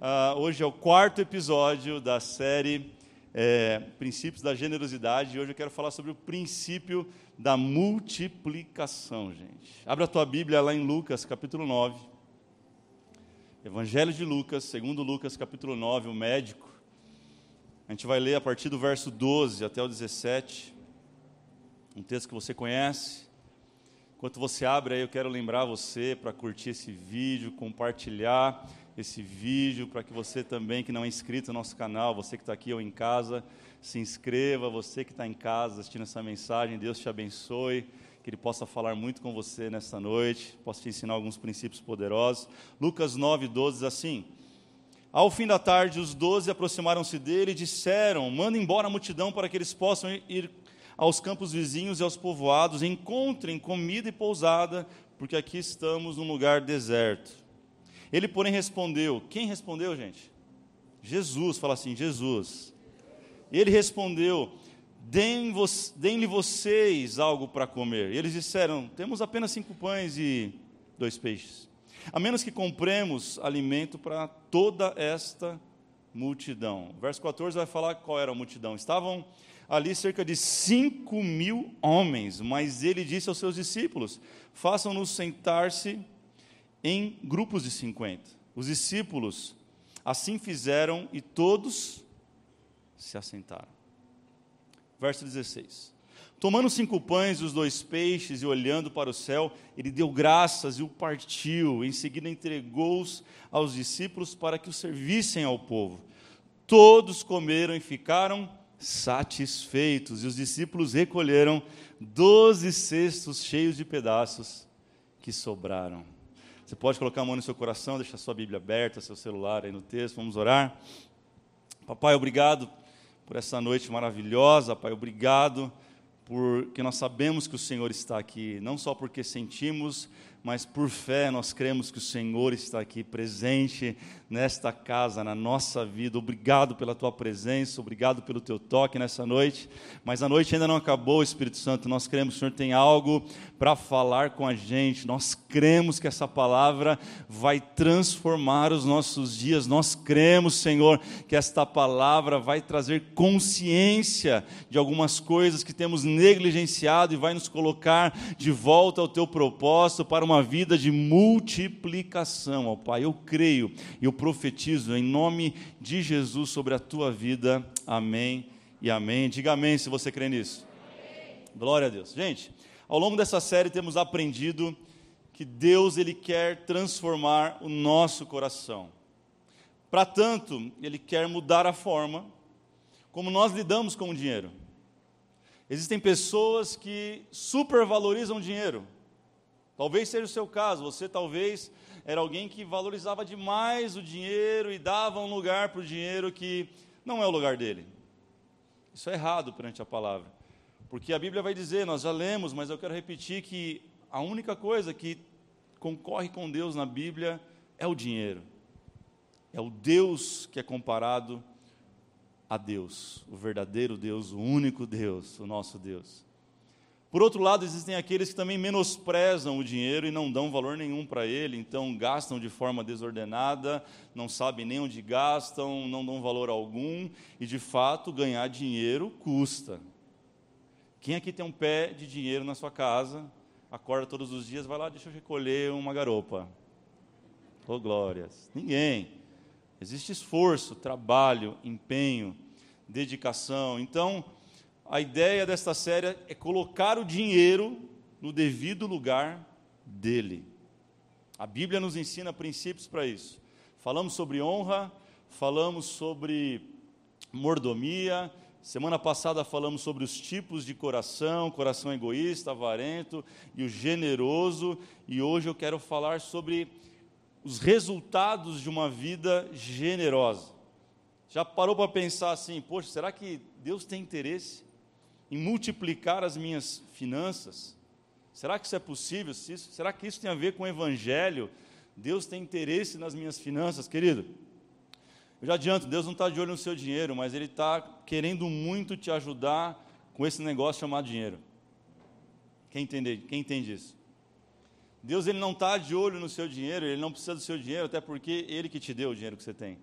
Uh, hoje é o quarto episódio da série é, Princípios da Generosidade. E hoje eu quero falar sobre o princípio da multiplicação, gente. Abra a tua Bíblia lá em Lucas, capítulo 9. Evangelho de Lucas, segundo Lucas, capítulo 9, o médico. A gente vai ler a partir do verso 12 até o 17. Um texto que você conhece. Enquanto você abre aí, eu quero lembrar você para curtir esse vídeo, compartilhar esse vídeo, para que você também, que não é inscrito no nosso canal, você que está aqui ou em casa, se inscreva. Você que está em casa assistindo essa mensagem, Deus te abençoe. Que Ele possa falar muito com você nesta noite, possa te ensinar alguns princípios poderosos. Lucas 9, 12 diz assim: Ao fim da tarde, os doze aproximaram-se dele e disseram: Manda embora a multidão para que eles possam ir aos campos vizinhos e aos povoados, encontrem comida e pousada, porque aqui estamos num lugar deserto. Ele, porém, respondeu: Quem respondeu, gente? Jesus, fala assim: Jesus. Ele respondeu: Deem-lhe vocês algo para comer. E eles disseram: Temos apenas cinco pães e dois peixes. A menos que compremos alimento para toda esta multidão. verso 14 vai falar qual era a multidão. Estavam ali cerca de cinco mil homens, mas ele disse aos seus discípulos: Façam-nos sentar-se em grupos de 50. Os discípulos assim fizeram e todos se assentaram. Verso 16. Tomando cinco pães e os dois peixes e olhando para o céu, ele deu graças e o partiu. Em seguida, entregou-os aos discípulos para que o servissem ao povo. Todos comeram e ficaram satisfeitos. E os discípulos recolheram doze cestos cheios de pedaços que sobraram. Você pode colocar a mão no seu coração, deixar sua Bíblia aberta, seu celular aí no texto, vamos orar. Papai, obrigado por essa noite maravilhosa, Pai, obrigado porque nós sabemos que o Senhor está aqui, não só porque sentimos, mas por fé nós cremos que o Senhor está aqui presente nesta casa, na nossa vida. Obrigado pela tua presença, obrigado pelo teu toque nessa noite. Mas a noite ainda não acabou, Espírito Santo. Nós cremos que o Senhor tem algo para falar com a gente. Nós cremos que essa palavra vai transformar os nossos dias. Nós cremos, Senhor, que esta palavra vai trazer consciência de algumas coisas que temos negligenciado e vai nos colocar de volta ao teu propósito para uma vida de multiplicação, ó Pai. Eu creio e eu profetizo em nome de Jesus sobre a tua vida. Amém e amém. Diga amém se você crê nisso. Amém. Glória a Deus. Gente, ao longo dessa série temos aprendido que Deus ele quer transformar o nosso coração. Para tanto, ele quer mudar a forma como nós lidamos com o dinheiro. Existem pessoas que supervalorizam o dinheiro. Talvez seja o seu caso, você talvez era alguém que valorizava demais o dinheiro e dava um lugar para o dinheiro que não é o lugar dele. Isso é errado perante a palavra. Porque a Bíblia vai dizer, nós já lemos, mas eu quero repetir que a única coisa que concorre com Deus na Bíblia é o dinheiro. É o Deus que é comparado a Deus, o verdadeiro Deus, o único Deus, o nosso Deus. Por outro lado, existem aqueles que também menosprezam o dinheiro e não dão valor nenhum para ele, então gastam de forma desordenada, não sabem nem onde gastam, não dão valor algum, e de fato ganhar dinheiro custa. Quem aqui tem um pé de dinheiro na sua casa, acorda todos os dias, vai lá, deixa eu recolher uma garopa. Oh, glórias. Ninguém. Existe esforço, trabalho, empenho, dedicação. Então, a ideia desta série é colocar o dinheiro no devido lugar dele. A Bíblia nos ensina princípios para isso. Falamos sobre honra, falamos sobre mordomia. Semana passada falamos sobre os tipos de coração, coração egoísta, avarento e o generoso, e hoje eu quero falar sobre os resultados de uma vida generosa. Já parou para pensar assim, poxa, será que Deus tem interesse em multiplicar as minhas finanças? Será que isso é possível? Será que isso tem a ver com o Evangelho? Deus tem interesse nas minhas finanças, querido? Eu já adianto, Deus não está de olho no seu dinheiro, mas Ele está querendo muito te ajudar com esse negócio chamado dinheiro. Quem entende, quem entende isso? Deus ele não está de olho no seu dinheiro, ele não precisa do seu dinheiro, até porque ele que te deu o dinheiro que você tem.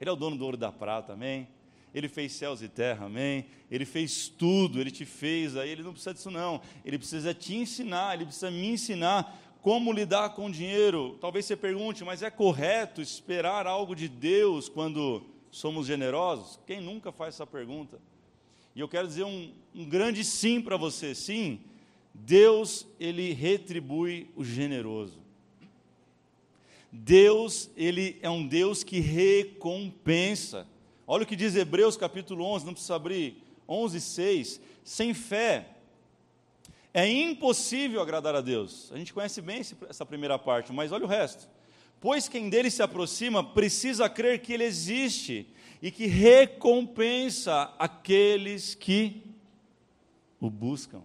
Ele é o dono do ouro e da prata, amém? Ele fez céus e terra, amém? Ele fez tudo, ele te fez, aí ele não precisa disso não. Ele precisa te ensinar, ele precisa me ensinar como lidar com dinheiro. Talvez você pergunte, mas é correto esperar algo de Deus quando somos generosos? Quem nunca faz essa pergunta? E eu quero dizer um, um grande sim para você, sim. Deus, ele retribui o generoso. Deus, ele é um Deus que recompensa. Olha o que diz Hebreus capítulo 11, não precisa abrir, 11, 6. Sem fé, é impossível agradar a Deus. A gente conhece bem essa primeira parte, mas olha o resto. Pois quem dele se aproxima precisa crer que ele existe e que recompensa aqueles que o buscam.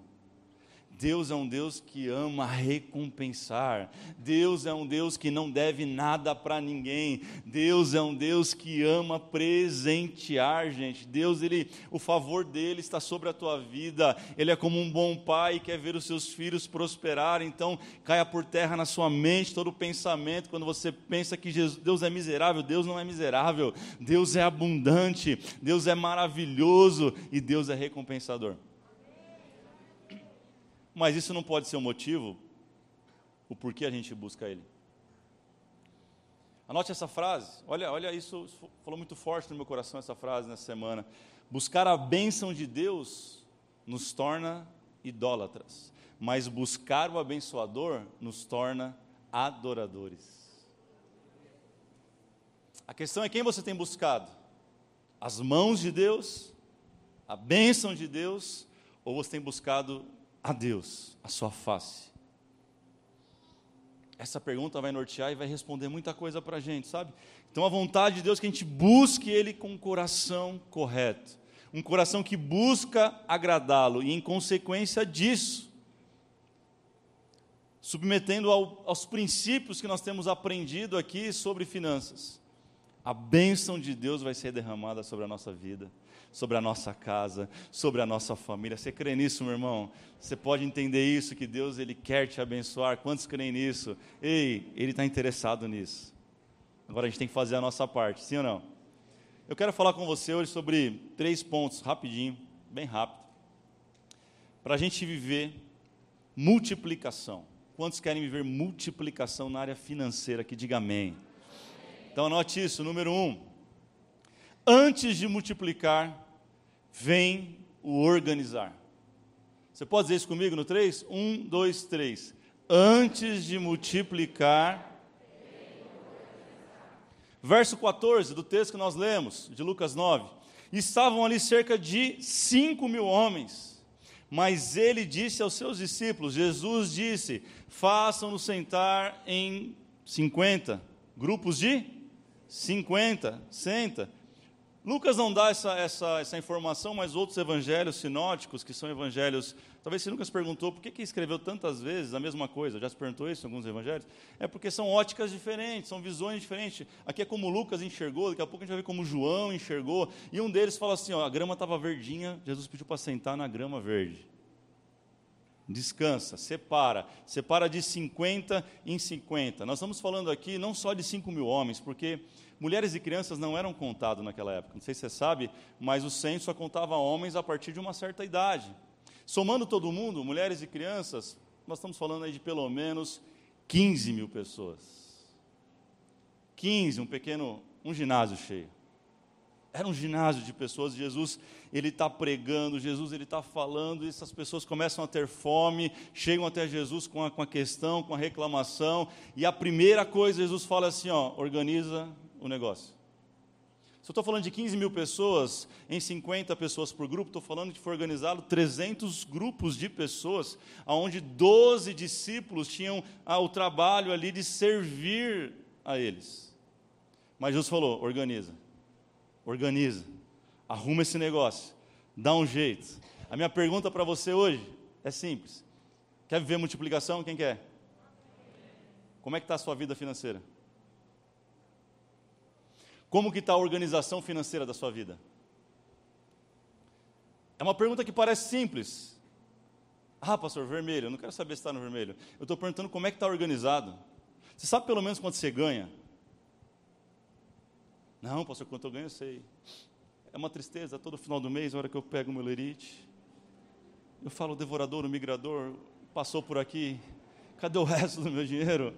Deus é um Deus que ama recompensar. Deus é um Deus que não deve nada para ninguém. Deus é um Deus que ama presentear, gente. Deus, ele, o favor dele está sobre a tua vida. Ele é como um bom pai que quer ver os seus filhos prosperar. Então, caia por terra na sua mente todo o pensamento quando você pensa que Jesus, Deus é miserável. Deus não é miserável. Deus é abundante. Deus é maravilhoso e Deus é recompensador. Mas isso não pode ser um motivo o porquê a gente busca Ele. Anote essa frase. Olha, olha isso, falou muito forte no meu coração essa frase nessa semana. Buscar a bênção de Deus nos torna idólatras, mas buscar o abençoador nos torna adoradores. A questão é quem você tem buscado? As mãos de Deus, a bênção de Deus, ou você tem buscado a Deus, a sua face? Essa pergunta vai nortear e vai responder muita coisa para a gente, sabe? Então a vontade de Deus é que a gente busque Ele com o coração correto, um coração que busca agradá-lo, e em consequência disso, submetendo ao, aos princípios que nós temos aprendido aqui sobre finanças, a bênção de Deus vai ser derramada sobre a nossa vida sobre a nossa casa, sobre a nossa família. Você crê nisso, meu irmão? Você pode entender isso, que Deus ele quer te abençoar. Quantos creem nisso? Ei, Ele está interessado nisso. Agora a gente tem que fazer a nossa parte, sim ou não? Eu quero falar com você hoje sobre três pontos, rapidinho, bem rápido, para a gente viver multiplicação. Quantos querem viver multiplicação na área financeira? Que diga amém. Então anote isso, número um. Antes de multiplicar, vem o organizar. Você pode dizer isso comigo no 3? 1, 2, 3. Antes de multiplicar. Verso 14 do texto que nós lemos, de Lucas 9. Estavam ali cerca de 5 mil homens. Mas ele disse aos seus discípulos: Jesus disse: façam-nos sentar em 50, grupos de 50, senta. Lucas não dá essa, essa, essa informação, mas outros evangelhos sinóticos, que são evangelhos. Talvez se perguntou por que, que escreveu tantas vezes a mesma coisa, já se perguntou isso em alguns evangelhos? É porque são óticas diferentes, são visões diferentes. Aqui é como Lucas enxergou, daqui a pouco a gente vai ver como João enxergou. E um deles fala assim: ó, a grama estava verdinha, Jesus pediu para sentar na grama verde. Descansa, separa, separa de 50 em 50. Nós estamos falando aqui não só de 5 mil homens, porque mulheres e crianças não eram contados naquela época. Não sei se você sabe, mas o censo só contava homens a partir de uma certa idade. Somando todo mundo, mulheres e crianças, nós estamos falando aí de pelo menos 15 mil pessoas. 15, um pequeno, um ginásio cheio. Era um ginásio de pessoas. Jesus, ele está pregando, Jesus, ele está falando, e essas pessoas começam a ter fome, chegam até Jesus com a, com a questão, com a reclamação, e a primeira coisa, Jesus fala assim: ó, organiza o negócio. Se eu estou falando de 15 mil pessoas, em 50 pessoas por grupo, estou falando que foi organizado 300 grupos de pessoas, onde 12 discípulos tinham ah, o trabalho ali de servir a eles. Mas Jesus falou: organiza, organiza, arruma esse negócio, dá um jeito. A minha pergunta para você hoje é simples: quer viver multiplicação? Quem quer? Como é que está a sua vida financeira? Como que está a organização financeira da sua vida? É uma pergunta que parece simples. Ah, pastor, vermelho. Eu não quero saber se está no vermelho. Eu estou perguntando como é que está organizado. Você sabe pelo menos quanto você ganha? Não, pastor, quanto eu ganho, eu sei. É uma tristeza, todo final do mês, a hora que eu pego o meu lerite, eu falo, o devorador, o migrador, passou por aqui, cadê o resto do meu dinheiro?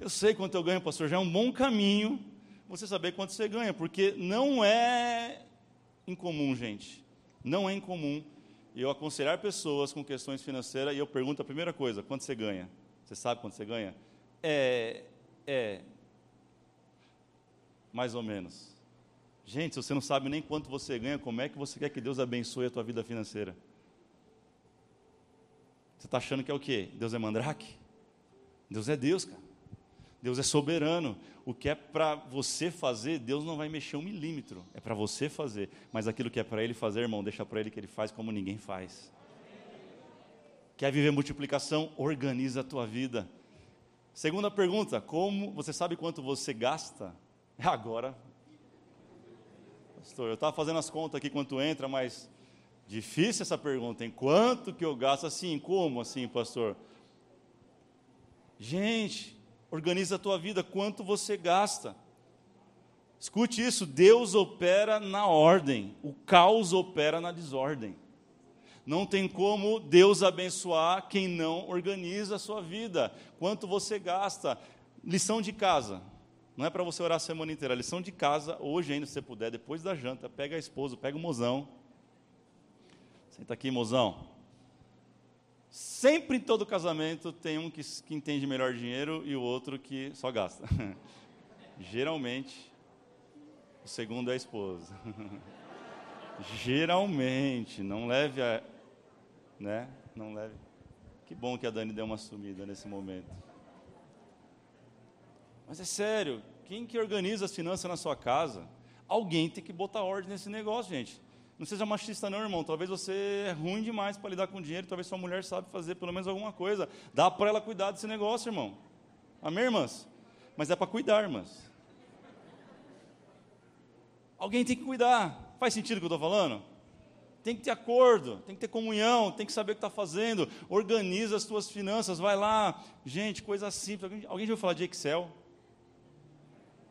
Eu sei quanto eu ganho, pastor, já é um bom caminho você saber quanto você ganha, porque não é incomum, gente. Não é incomum eu aconselhar pessoas com questões financeiras e eu pergunto a primeira coisa: quanto você ganha? Você sabe quanto você ganha? É, é, mais ou menos. Gente, se você não sabe nem quanto você ganha, como é que você quer que Deus abençoe a tua vida financeira? Você está achando que é o quê? Deus é mandrake? Deus é Deus, cara. Deus é soberano. O que é para você fazer, Deus não vai mexer um milímetro. É para você fazer. Mas aquilo que é para Ele fazer, irmão, deixa para Ele que Ele faz como ninguém faz. Quer viver multiplicação? Organiza a tua vida. Segunda pergunta: como você sabe quanto você gasta? Agora, pastor, eu estava fazendo as contas aqui quanto entra, mas difícil essa pergunta. Em quanto que eu gasto assim? Como assim, pastor? Gente, organiza a tua vida, quanto você gasta. Escute isso: Deus opera na ordem, o caos opera na desordem. Não tem como Deus abençoar quem não organiza a sua vida. Quanto você gasta? Lição de casa. Não é para você orar a semana inteira. lição de casa, hoje ainda, se você puder, depois da janta, pega a esposa, pega o mozão. Senta aqui, mozão. Sempre em todo casamento tem um que, que entende melhor dinheiro e o outro que só gasta. Geralmente, o segundo é a esposa. Geralmente, não leve a. Né? Não leve. Que bom que a Dani deu uma sumida nesse momento. Mas é sério, quem que organiza as finanças na sua casa? Alguém tem que botar ordem nesse negócio, gente. Não seja machista, não, irmão. Talvez você é ruim demais para lidar com dinheiro. Talvez sua mulher sabe fazer pelo menos alguma coisa. Dá para ela cuidar desse negócio, irmão. Amém, irmãs? Mas é para cuidar, irmãs. Alguém tem que cuidar. Faz sentido o que eu estou falando? Tem que ter acordo, tem que ter comunhão, tem que saber o que está fazendo. Organiza as tuas finanças, vai lá. Gente, coisa simples. Alguém, já ouviu falar de Excel?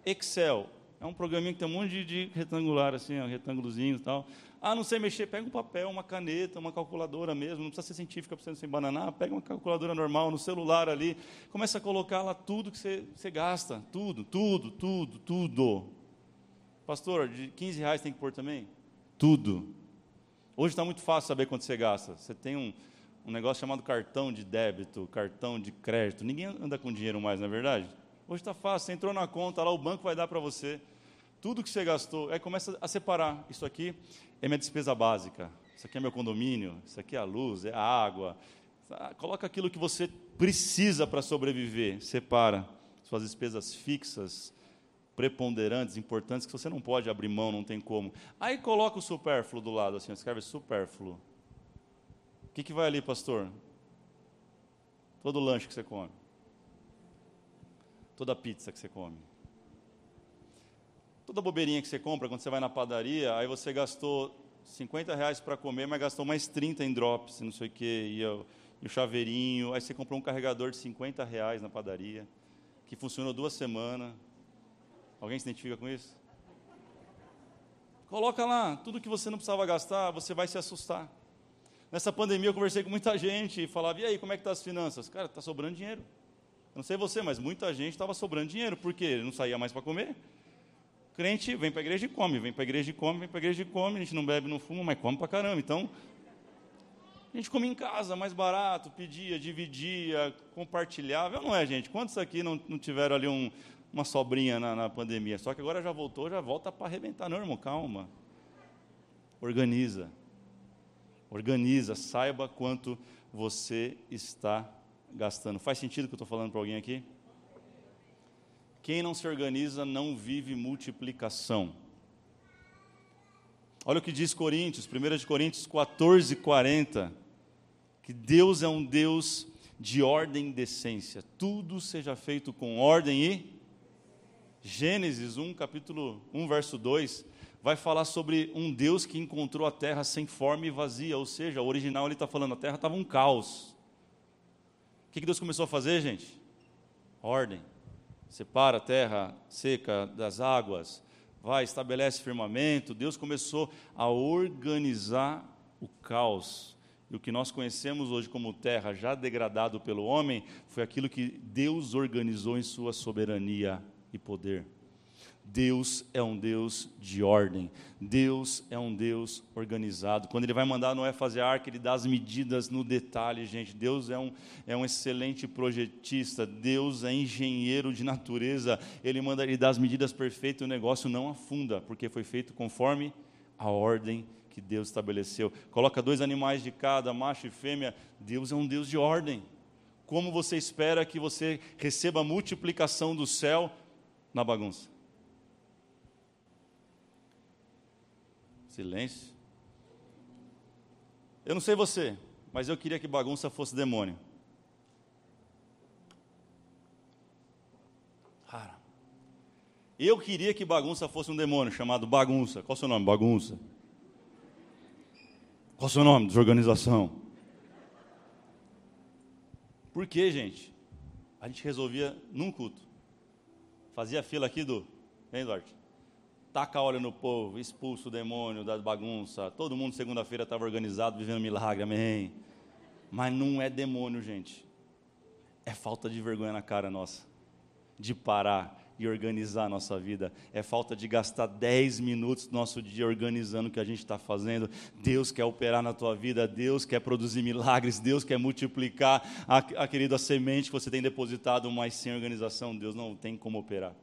Excel. É um programinha que tem um monte de, de retangular, assim, ó, retângulozinho e tal. Ah, não sei mexer, pega um papel, uma caneta, uma calculadora mesmo, não precisa ser científica para você não se embananar, pega uma calculadora normal no celular ali, começa a colocar lá tudo que você, você gasta, tudo, tudo, tudo, tudo. Pastor, de 15 reais tem que pôr também? Tudo. Hoje está muito fácil saber quanto você gasta. Você tem um, um negócio chamado cartão de débito, cartão de crédito. Ninguém anda com dinheiro mais, não é verdade? Hoje está fácil, você entrou na conta, lá o banco vai dar para você tudo que você gastou, aí começa a separar. Isso aqui é minha despesa básica, isso aqui é meu condomínio, isso aqui é a luz, é a água. Ah, coloca aquilo que você precisa para sobreviver, separa suas despesas fixas, preponderantes, importantes, que você não pode abrir mão, não tem como. Aí coloca o supérfluo do lado, assim, escreve supérfluo. O que, que vai ali, pastor? Todo lanche que você come. Toda pizza que você come toda bobeirinha que você compra quando você vai na padaria, aí você gastou 50 reais para comer, mas gastou mais 30 em drops, não sei o quê, e, o, e o chaveirinho, aí você comprou um carregador de 50 reais na padaria, que funcionou duas semanas. Alguém se identifica com isso? Coloca lá, tudo que você não precisava gastar, você vai se assustar. Nessa pandemia eu conversei com muita gente e falava, e aí, como é que tá as finanças? Cara, está sobrando dinheiro. Não sei você, mas muita gente estava sobrando dinheiro, porque não saía mais para comer crente vem para a igreja e come, vem para a igreja e come, vem para a igreja e come, a gente não bebe, não fuma, mas come para caramba. Então, a gente come em casa, mais barato, pedia, dividia, compartilhava. Não é, gente? Quantos aqui não, não tiveram ali um, uma sobrinha na, na, pandemia? Só que agora já voltou, já volta para arrebentar. Não, irmão, calma. Organiza. Organiza, saiba quanto você está gastando. Faz sentido o que eu estou falando para alguém aqui? Quem não se organiza não vive multiplicação. Olha o que diz Coríntios, 1 de Coríntios 14, 40. Que Deus é um Deus de ordem e decência. Tudo seja feito com ordem e. Gênesis 1, capítulo 1, verso 2, vai falar sobre um Deus que encontrou a terra sem forma e vazia, ou seja, o original ele está falando, a terra estava um caos. O que Deus começou a fazer, gente? Ordem. Separa a terra seca das águas, vai, estabelece firmamento. Deus começou a organizar o caos. E o que nós conhecemos hoje como terra já degradado pelo homem foi aquilo que Deus organizou em sua soberania e poder. Deus é um Deus de ordem. Deus é um Deus organizado. Quando Ele vai mandar Noé fazer a arca, Ele dá as medidas no detalhe, gente. Deus é um, é um excelente projetista. Deus é engenheiro de natureza. Ele manda Ele dar as medidas perfeitas e o negócio não afunda, porque foi feito conforme a ordem que Deus estabeleceu. Coloca dois animais de cada, macho e fêmea. Deus é um Deus de ordem. Como você espera que você receba a multiplicação do céu na bagunça? Silêncio. Eu não sei você, mas eu queria que bagunça fosse demônio. Cara, eu queria que bagunça fosse um demônio chamado bagunça. Qual o seu nome? Bagunça. Qual o seu nome? Desorganização. Por que, gente? A gente resolvia num culto. Fazia fila aqui do. Vem, Duarte taca óleo no povo, expulsa o demônio da bagunça. Todo mundo segunda-feira estava organizado, vivendo milagre, amém. Mas não é demônio, gente. É falta de vergonha na cara nossa, de parar e organizar a nossa vida. É falta de gastar 10 minutos do nosso dia organizando o que a gente está fazendo. Deus quer operar na tua vida, Deus quer produzir milagres, Deus quer multiplicar a, a querida semente que você tem depositado, mas sem organização, Deus não tem como operar.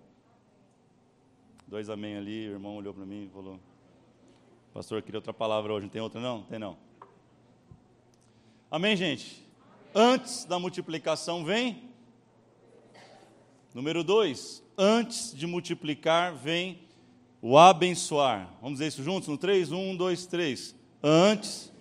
Dois amém ali, o irmão olhou para mim e falou: Pastor, eu queria outra palavra hoje. Não tem outra, não? Tem não. Amém, gente? Antes da multiplicação vem. Número dois, antes de multiplicar vem o abençoar. Vamos dizer isso juntos? No 3, 1, 2, 3. Antes.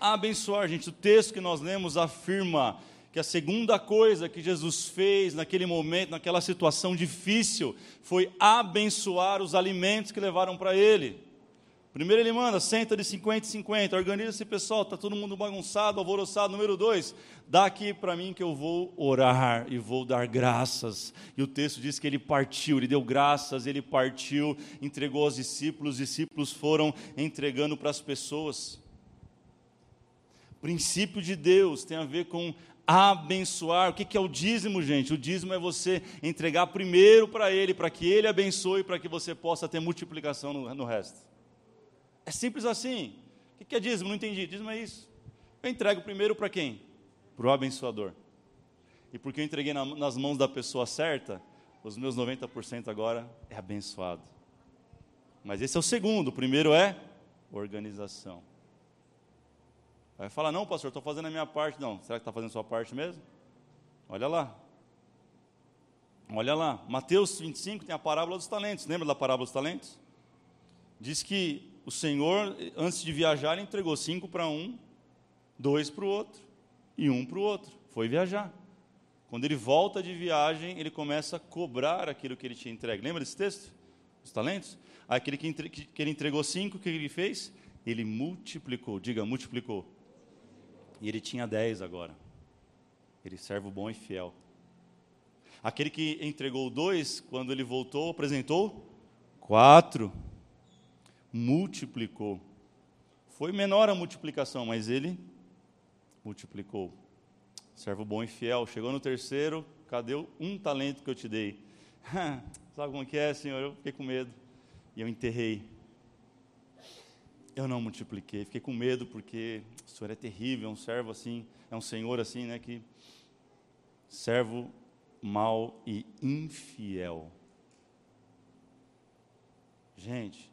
Abençoar, gente. O texto que nós lemos afirma que a segunda coisa que Jesus fez naquele momento, naquela situação difícil, foi abençoar os alimentos que levaram para ele. Primeiro ele manda, senta de 50 em 50, organiza esse pessoal, está todo mundo bagunçado, alvoroçado. Número dois, dá aqui para mim que eu vou orar e vou dar graças. E o texto diz que ele partiu, ele deu graças, ele partiu, entregou aos discípulos, os discípulos foram entregando para as pessoas. O princípio de Deus tem a ver com abençoar. O que é o dízimo, gente? O dízimo é você entregar primeiro para Ele, para que Ele abençoe, para que você possa ter multiplicação no, no resto. É simples assim. O que é dízimo? Não entendi. Dízimo é isso. Eu entrego primeiro para quem? Para o abençoador. E porque eu entreguei na, nas mãos da pessoa certa, os meus 90% agora é abençoado. Mas esse é o segundo. O primeiro é organização. Vai falar, não, pastor, estou fazendo a minha parte. Não, será que está fazendo a sua parte mesmo? Olha lá. Olha lá. Mateus 25 tem a parábola dos talentos. Lembra da parábola dos talentos? Diz que o Senhor, antes de viajar, entregou cinco para um, dois para o outro e um para o outro. Foi viajar. Quando ele volta de viagem, ele começa a cobrar aquilo que ele tinha entregue. Lembra desse texto? Os talentos? Aquele que, entre... que ele entregou cinco, o que ele fez? Ele multiplicou. Diga, multiplicou e ele tinha dez agora. Ele servo bom e fiel. Aquele que entregou dois, quando ele voltou, apresentou quatro. Multiplicou. Foi menor a multiplicação, mas ele multiplicou. Servo bom e fiel. Chegou no terceiro, cadê um talento que eu te dei? Sabe como que é, Senhor? Eu fiquei com medo. E eu enterrei eu não multipliquei. Fiquei com medo porque o Senhor é terrível, é um servo assim, é um Senhor assim, né? Que servo mau e infiel. Gente,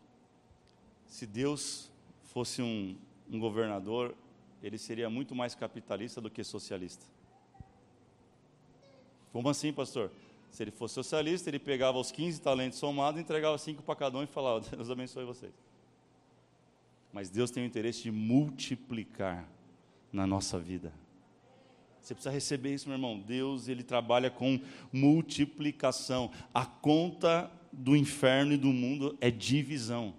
se Deus fosse um, um governador, ele seria muito mais capitalista do que socialista. Como assim, pastor? Se ele fosse socialista, ele pegava os 15 talentos somados, entregava cinco para cada um e falava: Deus abençoe vocês mas Deus tem o interesse de multiplicar na nossa vida. Você precisa receber isso, meu irmão. Deus, ele trabalha com multiplicação. A conta do inferno e do mundo é divisão.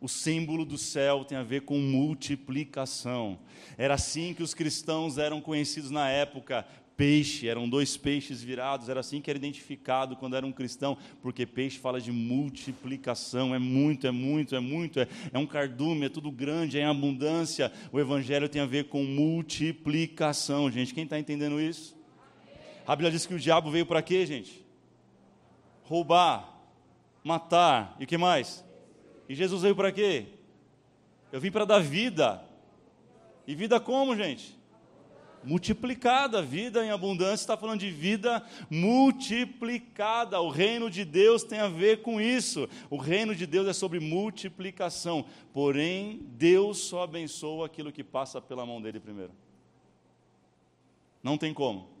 O símbolo do céu tem a ver com multiplicação. Era assim que os cristãos eram conhecidos na época. Peixe, eram dois peixes virados, era assim que era identificado quando era um cristão, porque peixe fala de multiplicação, é muito, é muito, é muito, é, é um cardume, é tudo grande, é em abundância. O evangelho tem a ver com multiplicação, gente. Quem está entendendo isso? A Bíblia diz que o diabo veio para quê, gente? Roubar, matar e o que mais? E Jesus veio para quê? Eu vim para dar vida. E vida como, gente? Multiplicada, vida em abundância, está falando de vida multiplicada. O reino de Deus tem a ver com isso. O reino de Deus é sobre multiplicação. Porém, Deus só abençoa aquilo que passa pela mão dele primeiro. Não tem como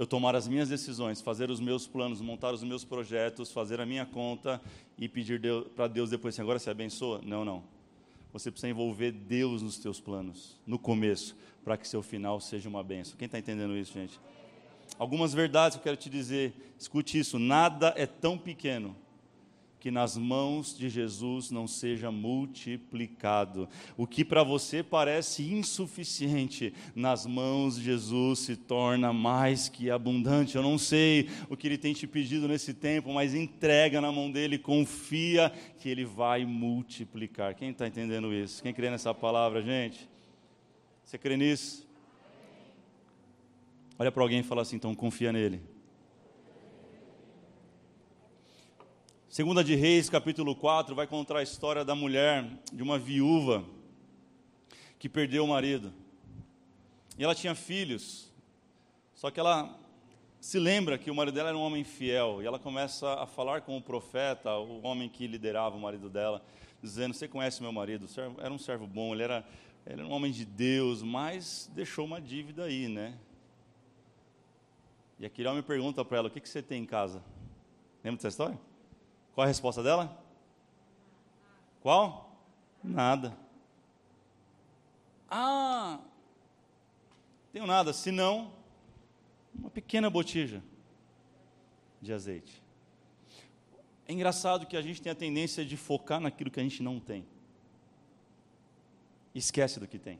eu tomar as minhas decisões, fazer os meus planos, montar os meus projetos, fazer a minha conta e pedir para Deus depois assim, agora você abençoa? Não, não. Você precisa envolver Deus nos teus planos, no começo, para que seu final seja uma benção. Quem está entendendo isso, gente? Algumas verdades que eu quero te dizer, escute isso: nada é tão pequeno que nas mãos de Jesus não seja multiplicado. O que para você parece insuficiente, nas mãos de Jesus se torna mais que abundante. Eu não sei o que ele tem te pedido nesse tempo, mas entrega na mão dele, confia que ele vai multiplicar. Quem está entendendo isso? Quem crê nessa palavra, gente? Você crê nisso? Olha para alguém e fala assim, então confia nele. Segunda de Reis, capítulo 4, vai contar a história da mulher, de uma viúva que perdeu o marido. E ela tinha filhos. Só que ela se lembra que o marido dela era um homem fiel, e ela começa a falar com o profeta, o homem que liderava o marido dela, dizendo: "Você conhece meu marido? Era um servo bom, ele era, ele era um homem de Deus, mas deixou uma dívida aí, né?" E aquele homem pergunta para ela: "O que que você tem em casa?" Lembra dessa história? Qual a resposta dela? Qual? Nada. Ah, tenho nada, senão uma pequena botija de azeite. É engraçado que a gente tem a tendência de focar naquilo que a gente não tem. Esquece do que tem.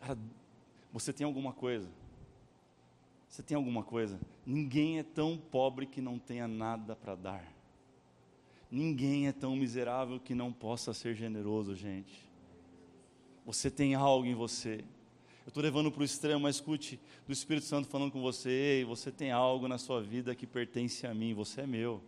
Cara, você tem alguma coisa você tem alguma coisa? Ninguém é tão pobre que não tenha nada para dar. Ninguém é tão miserável que não possa ser generoso, gente. Você tem algo em você. Eu estou levando para o extremo, mas escute do Espírito Santo falando com você: Ei, você tem algo na sua vida que pertence a mim, você é meu.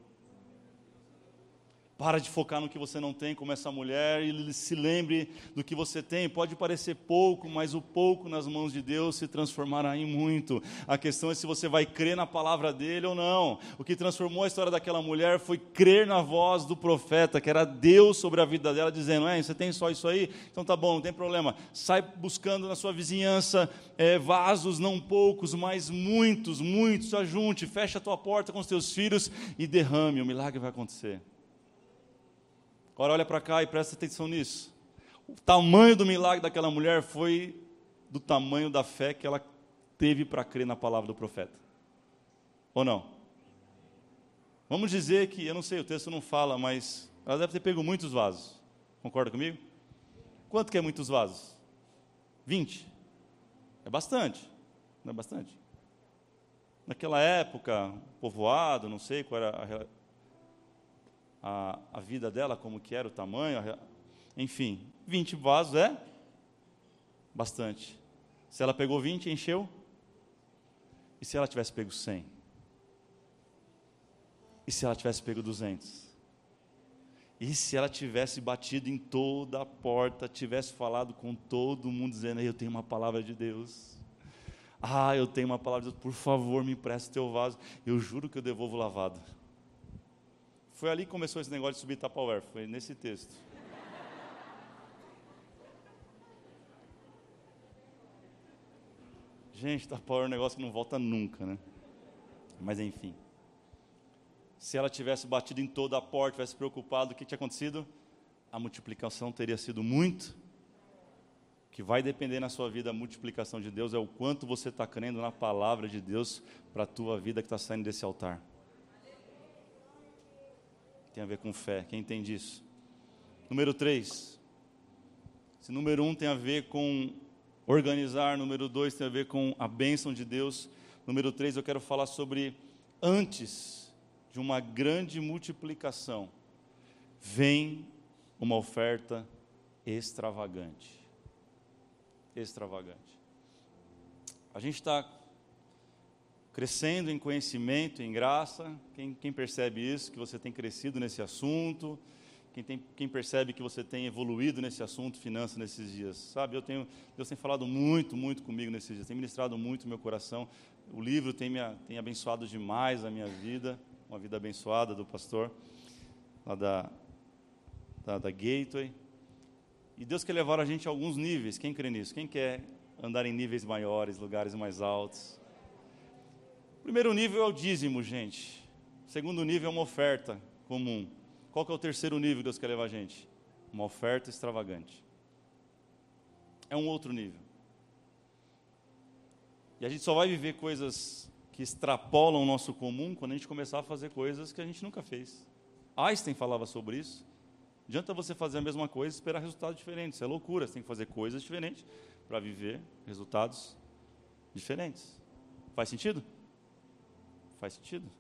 Para de focar no que você não tem, como essa mulher, e se lembre do que você tem. Pode parecer pouco, mas o pouco nas mãos de Deus se transformará em muito. A questão é se você vai crer na palavra dele ou não. O que transformou a história daquela mulher foi crer na voz do profeta, que era Deus sobre a vida dela, dizendo: É, você tem só isso aí? Então tá bom, não tem problema. Sai buscando na sua vizinhança é, vasos, não poucos, mas muitos, muitos. Ajunte, fecha a tua porta com os teus filhos e derrame. O milagre vai acontecer. Agora olha para cá e presta atenção nisso. O tamanho do milagre daquela mulher foi do tamanho da fé que ela teve para crer na palavra do profeta. Ou não? Vamos dizer que, eu não sei, o texto não fala, mas ela deve ter pego muitos vasos. Concorda comigo? Quanto que é muitos vasos? 20. É bastante. Não é bastante? Naquela época, povoado, não sei qual era a, a vida dela, como que era o tamanho, enfim, 20 vasos é bastante. Se ela pegou 20, encheu. E se ela tivesse pego 100? E se ela tivesse pego 200? E se ela tivesse batido em toda a porta, tivesse falado com todo mundo, dizendo: Eu tenho uma palavra de Deus. Ah, eu tenho uma palavra de Deus, por favor, me empreste teu vaso. Eu juro que eu devolvo lavado. Foi ali que começou esse negócio de subir Tupperware, foi nesse texto. Gente, Tupperware é um negócio que não volta nunca, né? Mas enfim. Se ela tivesse batido em toda a porta, tivesse preocupado, o que tinha acontecido? A multiplicação teria sido muito. Que vai depender na sua vida a multiplicação de Deus é o quanto você está crendo na palavra de Deus para a tua vida que está saindo desse altar. Tem a ver com fé. Quem entende isso? Número 3. Se número 1 um tem a ver com organizar, número 2 tem a ver com a bênção de Deus, número 3 eu quero falar sobre antes de uma grande multiplicação, vem uma oferta extravagante. Extravagante. A gente está crescendo em conhecimento, em graça. Quem, quem, percebe isso, que você tem crescido nesse assunto? Quem, tem, quem percebe que você tem evoluído nesse assunto, finanças nesses dias? Sabe, eu tenho, Deus tem falado muito, muito comigo nesses dias, tem ministrado muito meu coração. O livro tem, me, tem abençoado demais a minha vida, uma vida abençoada do pastor, lá da, da, da Gateway. E Deus quer levar a gente a alguns níveis. Quem crê nisso? Quem quer andar em níveis maiores, lugares mais altos? Primeiro nível é o dízimo, gente. Segundo nível é uma oferta comum. Qual que é o terceiro nível que Deus quer levar a gente? Uma oferta extravagante. É um outro nível. E a gente só vai viver coisas que extrapolam o nosso comum quando a gente começar a fazer coisas que a gente nunca fez. Einstein falava sobre isso. Adianta você fazer a mesma coisa e esperar resultados diferentes. Isso é loucura. Você tem que fazer coisas diferentes para viver resultados diferentes. Faz sentido? Faz sentido.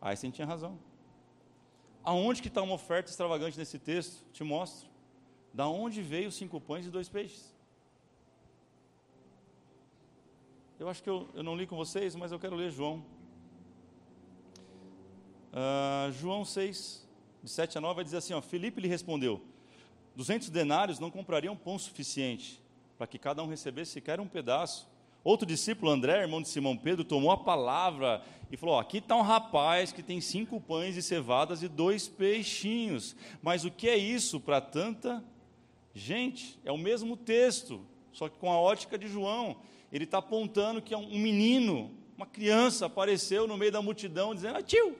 Einstein tinha razão. Aonde que está uma oferta extravagante nesse texto? Te mostro. Da onde veio cinco pães e dois peixes? Eu acho que eu, eu não li com vocês, mas eu quero ler João. Uh, João 6, de 7 a 9, vai dizer assim: ó, Filipe lhe respondeu: 200 denários não comprariam pão suficiente para que cada um recebesse sequer um pedaço. Outro discípulo, André, irmão de Simão Pedro, tomou a palavra e falou: Aqui está um rapaz que tem cinco pães e cevadas e dois peixinhos. Mas o que é isso para tanta gente? É o mesmo texto, só que com a ótica de João. Ele está apontando que um menino, uma criança, apareceu no meio da multidão dizendo: ah, Tio,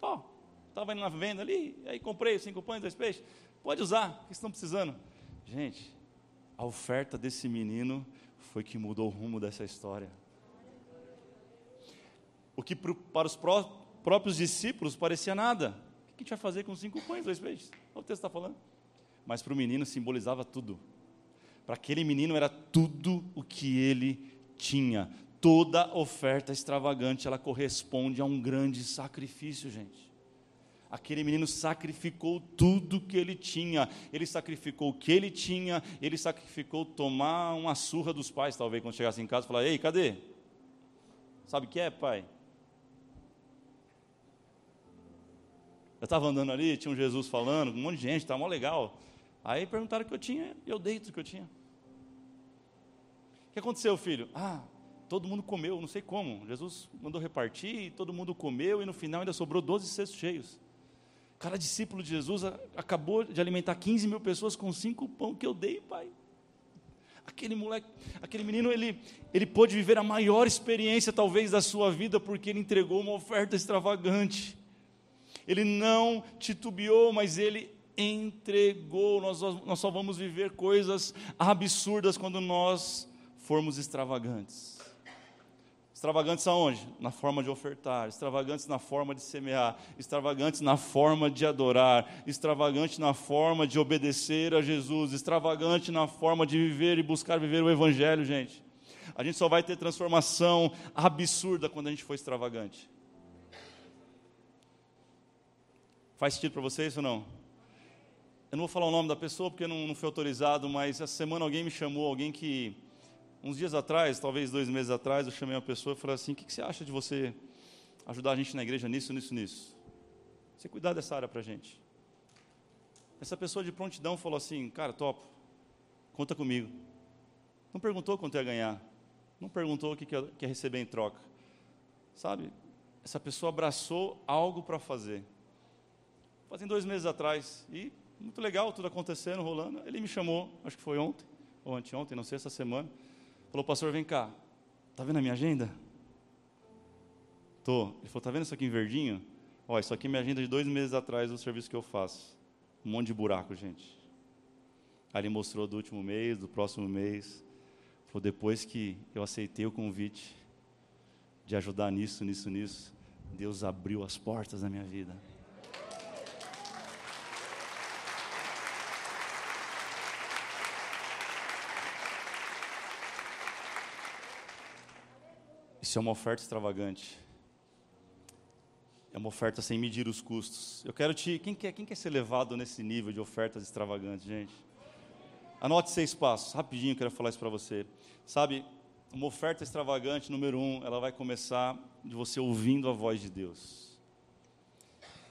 ó, estava indo na venda ali, aí comprei cinco pães dois peixes. Pode usar, o que estão precisando? Gente, a oferta desse menino foi que mudou o rumo dessa história. O que para os pró próprios discípulos parecia nada. O que a gente vai fazer com cinco pães, dois peixes? Olha o texto está falando. Mas para o menino simbolizava tudo. Para aquele menino era tudo o que ele tinha. Toda oferta extravagante, ela corresponde a um grande sacrifício, gente. Aquele menino sacrificou tudo que ele tinha. Ele sacrificou o que ele tinha. Ele sacrificou tomar uma surra dos pais, talvez, quando chegasse em casa e falar: Ei, cadê? Sabe o que é, pai? Eu estava andando ali, tinha um Jesus falando, um monte de gente, estava mó legal. Aí perguntaram o que eu tinha, eu dei tudo que eu tinha. O que aconteceu, filho? Ah, todo mundo comeu, não sei como. Jesus mandou repartir, todo mundo comeu e no final ainda sobrou 12 cestos cheios. Cada discípulo de Jesus acabou de alimentar 15 mil pessoas com cinco pão que eu dei, pai. Aquele moleque, aquele menino, ele, ele pôde viver a maior experiência, talvez, da sua vida, porque ele entregou uma oferta extravagante. Ele não titubeou, mas ele entregou. Nós, nós só vamos viver coisas absurdas quando nós formos extravagantes. Extravagantes aonde? Na forma de ofertar, extravagantes na forma de semear, extravagantes na forma de adorar, extravagante na forma de obedecer a Jesus, extravagante na forma de viver e buscar viver o Evangelho, gente. A gente só vai ter transformação absurda quando a gente for extravagante. Faz sentido para vocês ou não? Eu não vou falar o nome da pessoa porque não, não foi autorizado, mas essa semana alguém me chamou, alguém que Uns dias atrás, talvez dois meses atrás, eu chamei uma pessoa e falei assim: o que, que você acha de você ajudar a gente na igreja nisso, nisso, nisso? Você cuidar dessa área para a gente. Essa pessoa de prontidão falou assim: cara, topo, conta comigo. Não perguntou quanto ia ganhar, não perguntou o que ia, que ia receber em troca. Sabe? Essa pessoa abraçou algo para fazer. Fazem dois meses atrás, e muito legal, tudo acontecendo, rolando. Ele me chamou, acho que foi ontem, ou anteontem, não sei, essa semana. Falou, pastor, vem cá. Está vendo a minha agenda? Tô. Ele falou, está vendo isso aqui em verdinho? Ó, isso aqui é minha agenda de dois meses atrás do serviço que eu faço. Um monte de buraco, gente. Aí ele mostrou do último mês, do próximo mês. Falou, depois que eu aceitei o convite de ajudar nisso, nisso, nisso, Deus abriu as portas da minha vida. Isso é uma oferta extravagante. É uma oferta sem medir os custos. Eu quero te. Quem quer, quem quer ser levado nesse nível de ofertas extravagantes, gente? Anote seis passos, rapidinho quero falar isso para você. Sabe, uma oferta extravagante, número um, ela vai começar de você ouvindo a voz de Deus.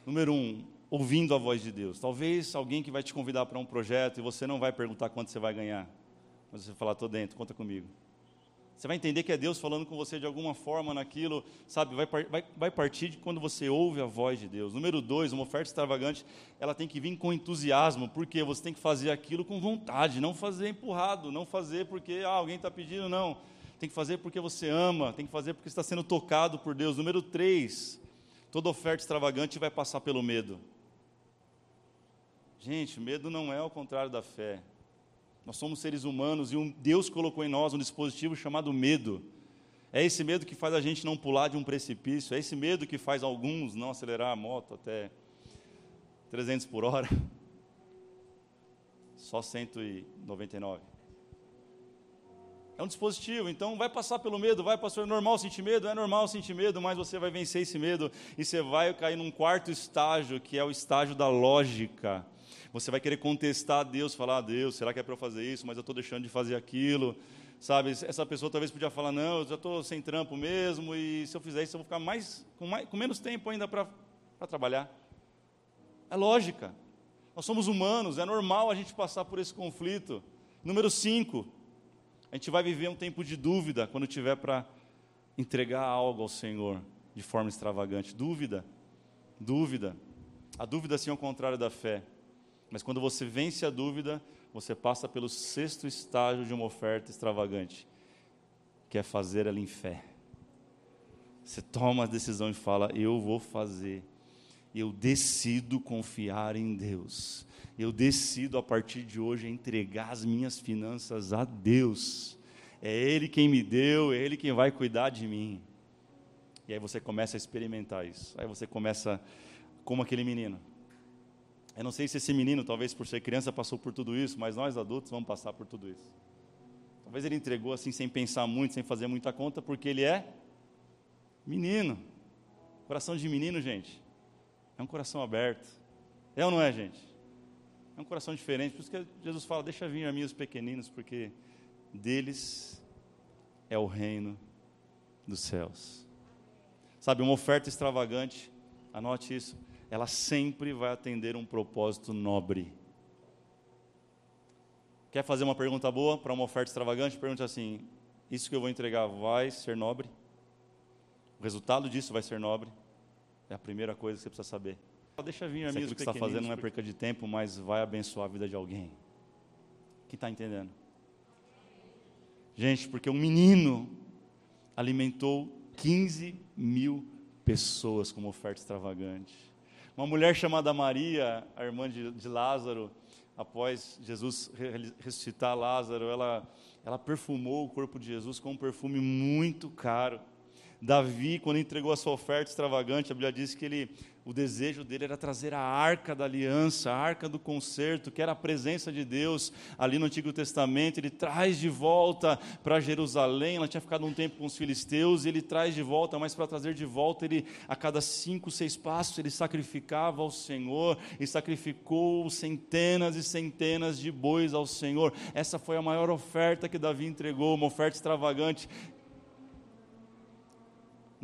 Número um, ouvindo a voz de Deus. Talvez alguém que vai te convidar para um projeto e você não vai perguntar quanto você vai ganhar. Mas você vai falar, estou dentro, conta comigo. Você vai entender que é Deus falando com você de alguma forma naquilo, sabe? Vai, vai, vai partir de quando você ouve a voz de Deus. Número dois, uma oferta extravagante, ela tem que vir com entusiasmo, porque você tem que fazer aquilo com vontade, não fazer empurrado, não fazer porque ah, alguém está pedindo, não. Tem que fazer porque você ama, tem que fazer porque está sendo tocado por Deus. Número três, toda oferta extravagante vai passar pelo medo. Gente, medo não é o contrário da fé. Nós somos seres humanos e um Deus colocou em nós um dispositivo chamado medo. É esse medo que faz a gente não pular de um precipício, é esse medo que faz alguns não acelerar a moto até 300 por hora. Só 199. É um dispositivo, então vai passar pelo medo, vai, pastor, é normal sentir medo? É normal sentir medo, mas você vai vencer esse medo e você vai cair num quarto estágio, que é o estágio da lógica. Você vai querer contestar a Deus, falar a Deus, será que é para eu fazer isso, mas eu estou deixando de fazer aquilo. Sabe, essa pessoa talvez podia falar, não, eu já estou sem trampo mesmo, e se eu fizer isso, eu vou ficar mais, com, mais, com menos tempo ainda para trabalhar. É lógica. Nós somos humanos, é normal a gente passar por esse conflito. Número 5, a gente vai viver um tempo de dúvida quando tiver para entregar algo ao Senhor de forma extravagante. Dúvida, dúvida. A dúvida, sim, é o contrário da fé. Mas quando você vence a dúvida, você passa pelo sexto estágio de uma oferta extravagante, que é fazer ela em fé. Você toma a decisão e fala: Eu vou fazer. Eu decido confiar em Deus. Eu decido a partir de hoje entregar as minhas finanças a Deus. É Ele quem me deu, é Ele quem vai cuidar de mim. E aí você começa a experimentar isso. Aí você começa como aquele menino eu não sei se esse menino, talvez por ser criança, passou por tudo isso, mas nós adultos vamos passar por tudo isso. Talvez ele entregou assim sem pensar muito, sem fazer muita conta, porque ele é menino. Coração de menino, gente, é um coração aberto. É ou não é, gente? É um coração diferente. Por isso que Jesus fala: Deixa vir a mim os pequeninos, porque deles é o reino dos céus. Sabe, uma oferta extravagante, anote isso ela sempre vai atender um propósito nobre. Quer fazer uma pergunta boa para uma oferta extravagante? Pergunte assim: Isso que eu vou entregar vai ser nobre? O resultado disso vai ser nobre? É a primeira coisa que você precisa saber. Deixa vir a mim. o que está fazendo não é perca de tempo, mas vai abençoar a vida de alguém. Quem está entendendo? Gente, porque um menino alimentou 15 mil pessoas com uma oferta extravagante. Uma mulher chamada Maria, a irmã de, de Lázaro, após Jesus ressuscitar Lázaro, ela, ela perfumou o corpo de Jesus com um perfume muito caro. Davi, quando entregou a sua oferta extravagante, a Bíblia diz que ele, o desejo dele era trazer a arca da aliança, a arca do concerto, que era a presença de Deus ali no Antigo Testamento. Ele traz de volta para Jerusalém. Ela tinha ficado um tempo com os filisteus, e ele traz de volta, mas para trazer de volta, ele, a cada cinco, seis passos, ele sacrificava ao Senhor e sacrificou centenas e centenas de bois ao Senhor. Essa foi a maior oferta que Davi entregou, uma oferta extravagante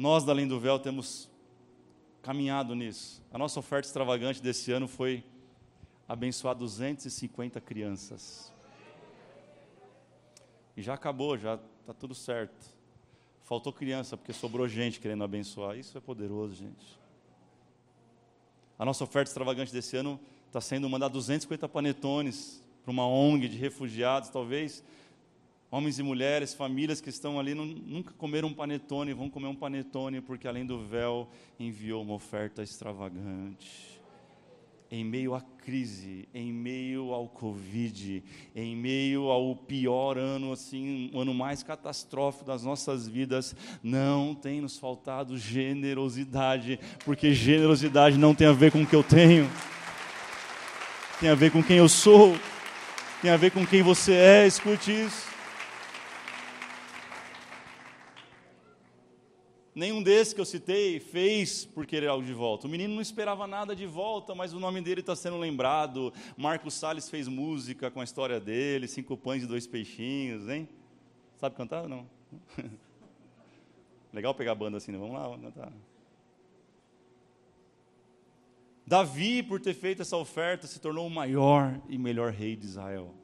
nós da Além do Véu temos caminhado nisso. A nossa oferta extravagante desse ano foi abençoar 250 crianças. E já acabou, já está tudo certo. Faltou criança, porque sobrou gente querendo abençoar. Isso é poderoso, gente. A nossa oferta extravagante desse ano está sendo mandar 250 panetones para uma ONG de refugiados, talvez Homens e mulheres, famílias que estão ali, nunca comeram um panetone, vão comer um panetone, porque além do véu enviou uma oferta extravagante. em meio à crise, em meio ao Covid, em meio ao pior ano, assim, o um ano mais catastrófico das nossas vidas, não tem nos faltado generosidade, porque generosidade não tem a ver com o que eu tenho, tem a ver com quem eu sou, tem a ver com quem você é, escute isso. Nenhum desses que eu citei fez por querer algo de volta. O menino não esperava nada de volta, mas o nome dele está sendo lembrado. Marcos Salles fez música com a história dele, cinco pães e dois peixinhos, hein? Sabe cantar ou não? Legal pegar banda assim, né? vamos lá, vamos cantar. Davi, por ter feito essa oferta, se tornou o maior e melhor rei de Israel.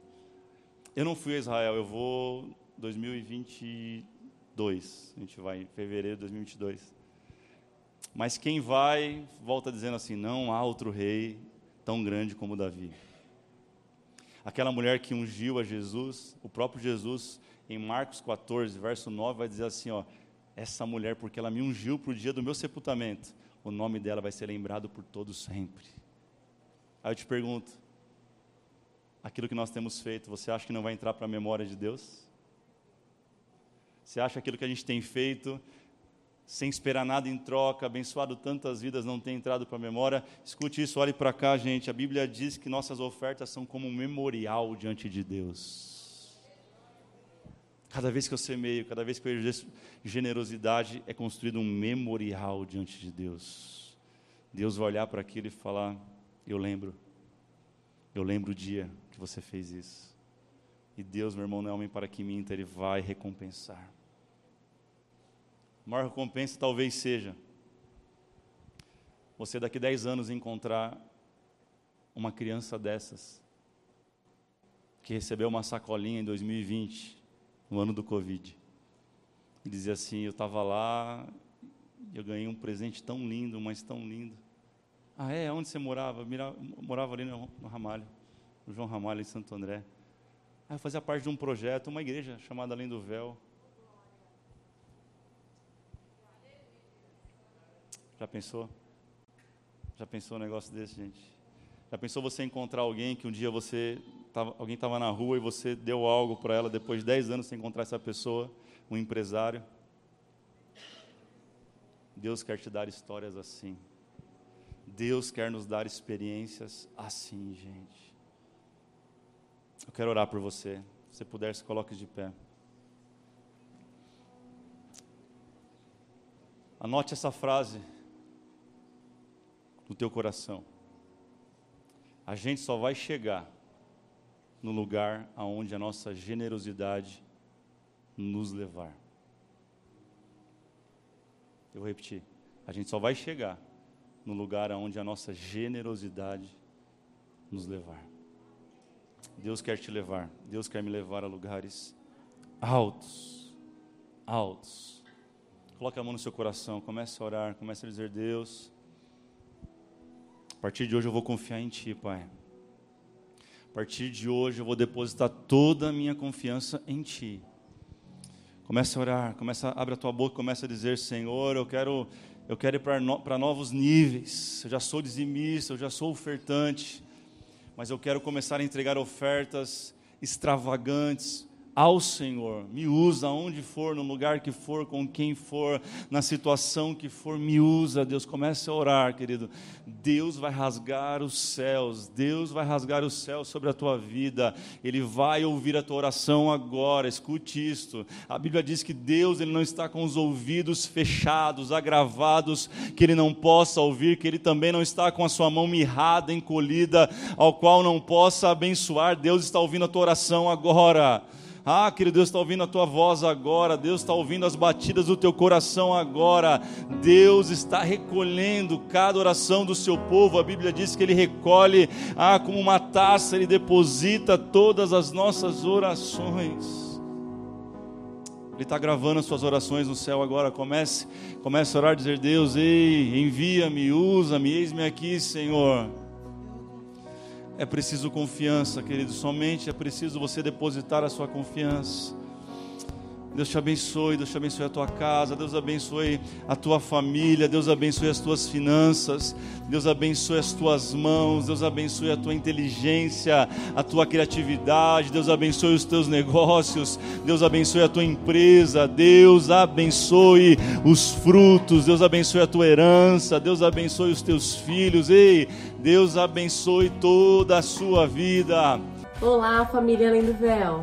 Eu não fui a Israel, eu vou 2020 2022. A gente vai em fevereiro de 2022. Mas quem vai, volta dizendo assim: não há outro rei tão grande como Davi. Aquela mulher que ungiu a Jesus, o próprio Jesus, em Marcos 14, verso 9, vai dizer assim: ó, essa mulher, porque ela me ungiu para o dia do meu sepultamento, o nome dela vai ser lembrado por todos sempre. Aí eu te pergunto: aquilo que nós temos feito, você acha que não vai entrar para a memória de Deus? Você acha aquilo que a gente tem feito, sem esperar nada em troca, abençoado tantas vidas, não tem entrado para a memória? Escute isso, olhe para cá, gente. A Bíblia diz que nossas ofertas são como um memorial diante de Deus. Cada vez que eu semeio, cada vez que eu exerço generosidade, é construído um memorial diante de Deus. Deus vai olhar para aquilo e falar: Eu lembro, eu lembro o dia que você fez isso. E Deus, meu irmão, não é homem para que minta, Ele vai recompensar. A maior recompensa talvez seja você daqui 10 anos encontrar uma criança dessas que recebeu uma sacolinha em 2020, no ano do Covid. E dizia assim: Eu estava lá eu ganhei um presente tão lindo, mas tão lindo. Ah, é? Onde você morava? Morava ali no, Ramalho, no João Ramalho, em Santo André. Ah, eu fazia parte de um projeto, uma igreja chamada Além do Véu. Já pensou? Já pensou um negócio desse, gente? Já pensou você encontrar alguém que um dia você tava, alguém estava na rua e você deu algo para ela depois de 10 anos sem encontrar essa pessoa, um empresário? Deus quer te dar histórias assim. Deus quer nos dar experiências assim, gente. Eu quero orar por você. Se você puder, se coloque de pé. Anote essa frase no teu coração. A gente só vai chegar no lugar aonde a nossa generosidade nos levar. Eu vou repetir. A gente só vai chegar no lugar aonde a nossa generosidade nos levar. Deus quer te levar. Deus quer me levar a lugares altos. Altos. Coloque a mão no seu coração, comece a orar, comece a dizer: Deus, a partir de hoje eu vou confiar em Ti, Pai. A partir de hoje eu vou depositar toda a minha confiança em Ti. Começa a orar, começa, abre a tua boca, começa a dizer: Senhor, eu quero, eu quero ir para no, novos níveis. Eu já sou dizimista, eu já sou ofertante, mas eu quero começar a entregar ofertas extravagantes, ao Senhor. Me usa aonde for, no lugar que for, com quem for, na situação que for, me usa, Deus. Comece a orar, querido. Deus vai rasgar os céus, Deus vai rasgar os céus sobre a tua vida. Ele vai ouvir a tua oração agora. Escute isto. A Bíblia diz que Deus ele não está com os ouvidos fechados, agravados, que ele não possa ouvir, que ele também não está com a sua mão mirrada, encolhida, ao qual não possa abençoar. Deus está ouvindo a tua oração agora. Ah, querido Deus está ouvindo a tua voz agora, Deus está ouvindo as batidas do teu coração agora. Deus está recolhendo cada oração do seu povo. A Bíblia diz que Ele recolhe, ah, como uma taça, Ele deposita todas as nossas orações. Ele está gravando as suas orações no céu agora. Comece, comece a orar, dizer: Deus, ei, envia-me, usa-me, eis-me aqui, Senhor. É preciso confiança, querido. Somente é preciso você depositar a sua confiança. Deus te abençoe, Deus te abençoe a tua casa, Deus abençoe a tua família, Deus abençoe as tuas finanças, Deus abençoe as tuas mãos, Deus abençoe a tua inteligência, a tua criatividade, Deus abençoe os teus negócios, Deus abençoe a tua empresa, Deus abençoe os frutos, Deus abençoe a tua herança, Deus abençoe os teus filhos, ei, Deus abençoe toda a sua vida. Olá, família Além do Véu.